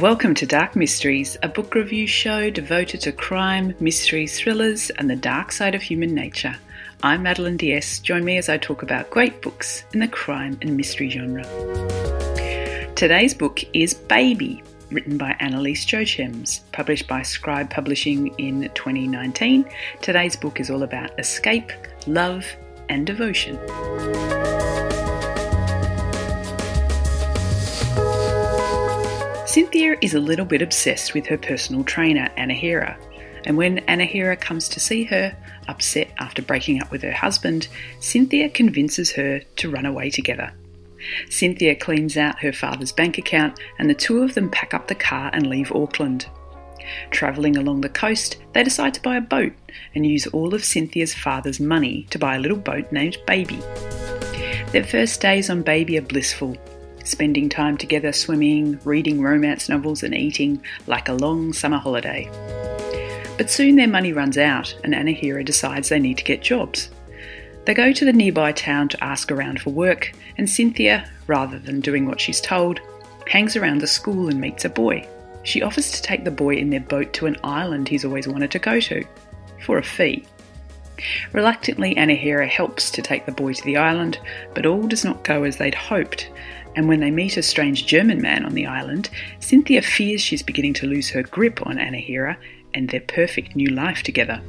Welcome to Dark Mysteries, a book review show devoted to crime, mysteries, thrillers, and the dark side of human nature. I'm Madeline Diaz. Join me as I talk about great books in the crime and mystery genre. Today's book is Baby, written by Annaleese Jochems, published by Scribe Publishing in 2019. Today's book is all about escape, love, and devotion. Cynthia is a little bit obsessed with her personal trainer, Anahira, and when Anahira comes to see her, upset after breaking up with her husband, Cynthia convinces her to run away together. Cynthia cleans out her father's bank account, and the two of them pack up the car and leave Auckland. Travelling along the coast, they decide to buy a boat and use all of Cynthia's father's money to buy a little boat named Baby. Their first days on Baby are blissful, spending time together swimming, reading romance novels, and eating like a long summer holiday. But soon their money runs out, and Anahira decides they need to get jobs. They go to the nearby town to ask around for work, and Cynthia, rather than doing what she's told, hangs around the school and meets a boy. She offers to take the boy in their boat to an island he's always wanted to go to, for a fee. Reluctantly, Anahira helps to take the boy to the island, but all does not go as they'd hoped, and when they meet a strange German man on the island, Cynthia fears she's beginning to lose her grip on Anahira and their perfect new life together.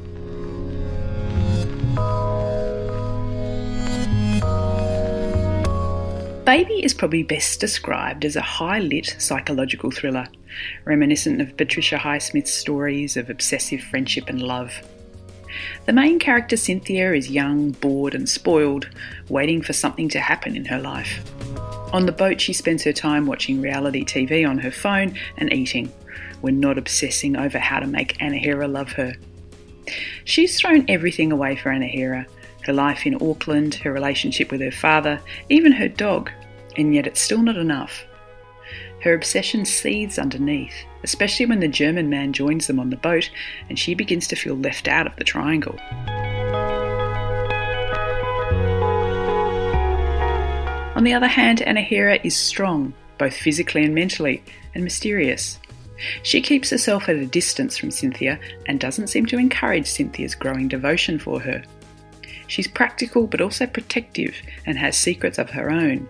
Baby is probably best described as a high lit psychological thriller, reminiscent of Patricia Highsmith's stories of obsessive friendship and love. The main character, Cynthia, is young, bored, and spoiled, waiting for something to happen in her life. On the boat, she spends her time watching reality TV on her phone and eating, when not obsessing over how to make Anahira love her. She's thrown everything away for Anahira her life in Auckland, her relationship with her father, even her dog, and yet it's still not enough. Her obsession seethes underneath, especially when the German man joins them on the boat and she begins to feel left out of the triangle. On the other hand, Anahira is strong, both physically and mentally, and mysterious. She keeps herself at a distance from Cynthia and doesn't seem to encourage Cynthia's growing devotion for her. She's practical but also protective and has secrets of her own.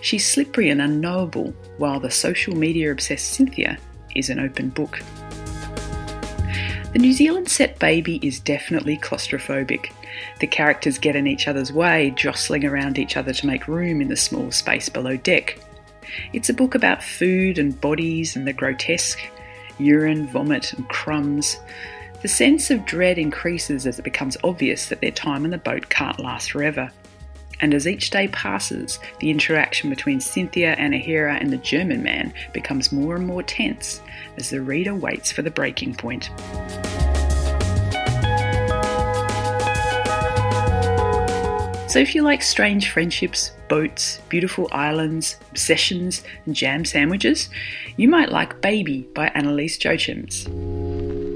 She's slippery and unknowable, while the social media obsessed Cynthia is an open book. The New Zealand set baby is definitely claustrophobic. The characters get in each other's way, jostling around each other to make room in the small space below deck. It's a book about food and bodies and the grotesque, urine, vomit, and crumbs. The sense of dread increases as it becomes obvious that their time on the boat can't last forever. And as each day passes, the interaction between Cynthia, Anahira, and the German man becomes more and more tense as the reader waits for the breaking point. So, if you like strange friendships, boats, beautiful islands, obsessions, and jam sandwiches, you might like Baby by Annaleese Jochems.